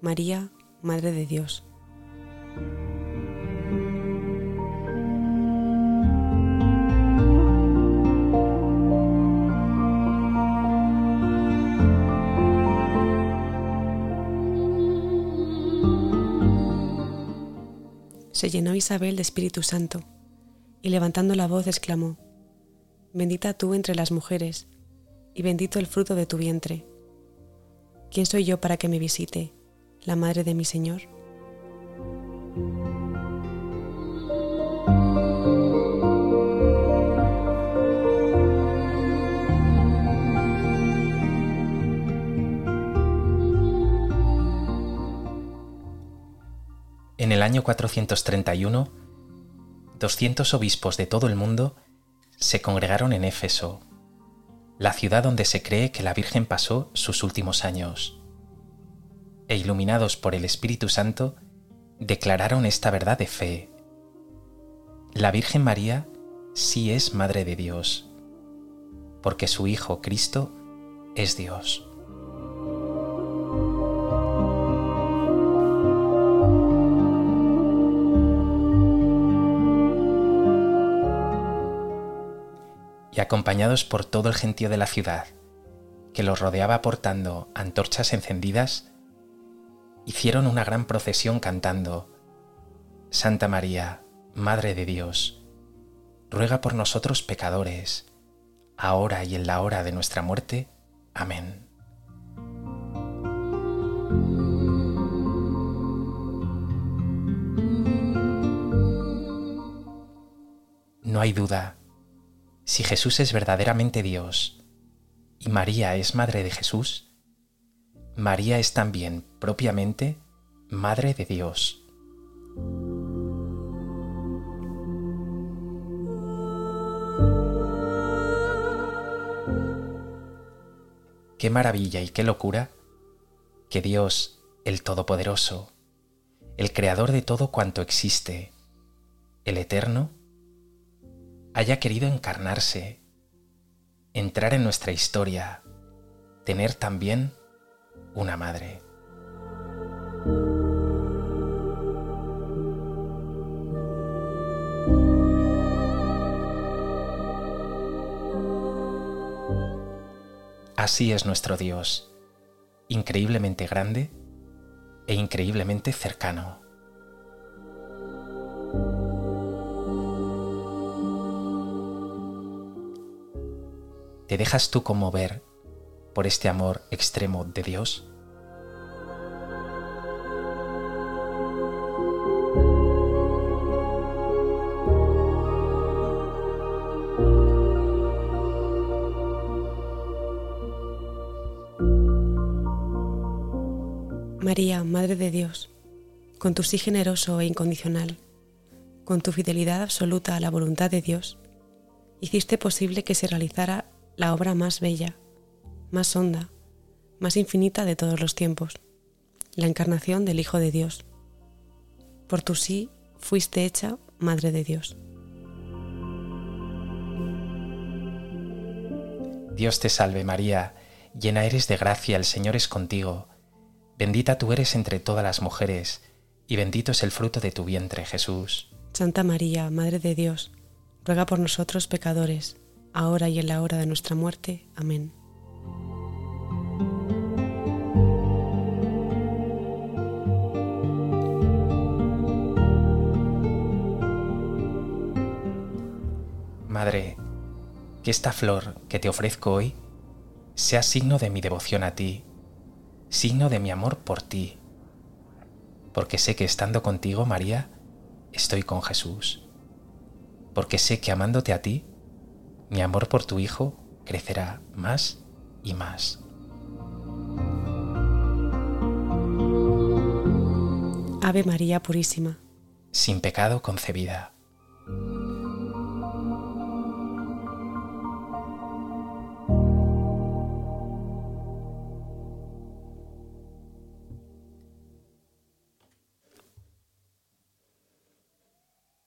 María, Madre de Dios. Se llenó Isabel de Espíritu Santo y levantando la voz exclamó, Bendita tú entre las mujeres, y bendito el fruto de tu vientre. ¿Quién soy yo para que me visite, la madre de mi Señor? En el año 431, 200 obispos de todo el mundo se congregaron en Éfeso, la ciudad donde se cree que la Virgen pasó sus últimos años, e iluminados por el Espíritu Santo, declararon esta verdad de fe. La Virgen María sí es Madre de Dios, porque su Hijo Cristo es Dios. Y acompañados por todo el gentío de la ciudad, que los rodeaba portando antorchas encendidas, hicieron una gran procesión cantando, Santa María, Madre de Dios, ruega por nosotros pecadores, ahora y en la hora de nuestra muerte. Amén. No hay duda si Jesús es verdaderamente Dios y María es Madre de Jesús, María es también propiamente Madre de Dios. Qué maravilla y qué locura que Dios, el Todopoderoso, el Creador de todo cuanto existe, el Eterno, haya querido encarnarse, entrar en nuestra historia, tener también una madre. Así es nuestro Dios, increíblemente grande e increíblemente cercano. ¿Te dejas tú conmover por este amor extremo de Dios? María, Madre de Dios, con tu sí generoso e incondicional, con tu fidelidad absoluta a la voluntad de Dios, hiciste posible que se realizara la obra más bella, más honda, más infinita de todos los tiempos, la encarnación del Hijo de Dios. Por tu sí fuiste hecha Madre de Dios. Dios te salve María, llena eres de gracia, el Señor es contigo, bendita tú eres entre todas las mujeres, y bendito es el fruto de tu vientre Jesús. Santa María, Madre de Dios, ruega por nosotros pecadores, ahora y en la hora de nuestra muerte. Amén. Madre, que esta flor que te ofrezco hoy sea signo de mi devoción a ti, signo de mi amor por ti, porque sé que estando contigo, María, estoy con Jesús, porque sé que amándote a ti, mi amor por tu Hijo crecerá más y más. Ave María Purísima. Sin pecado concebida.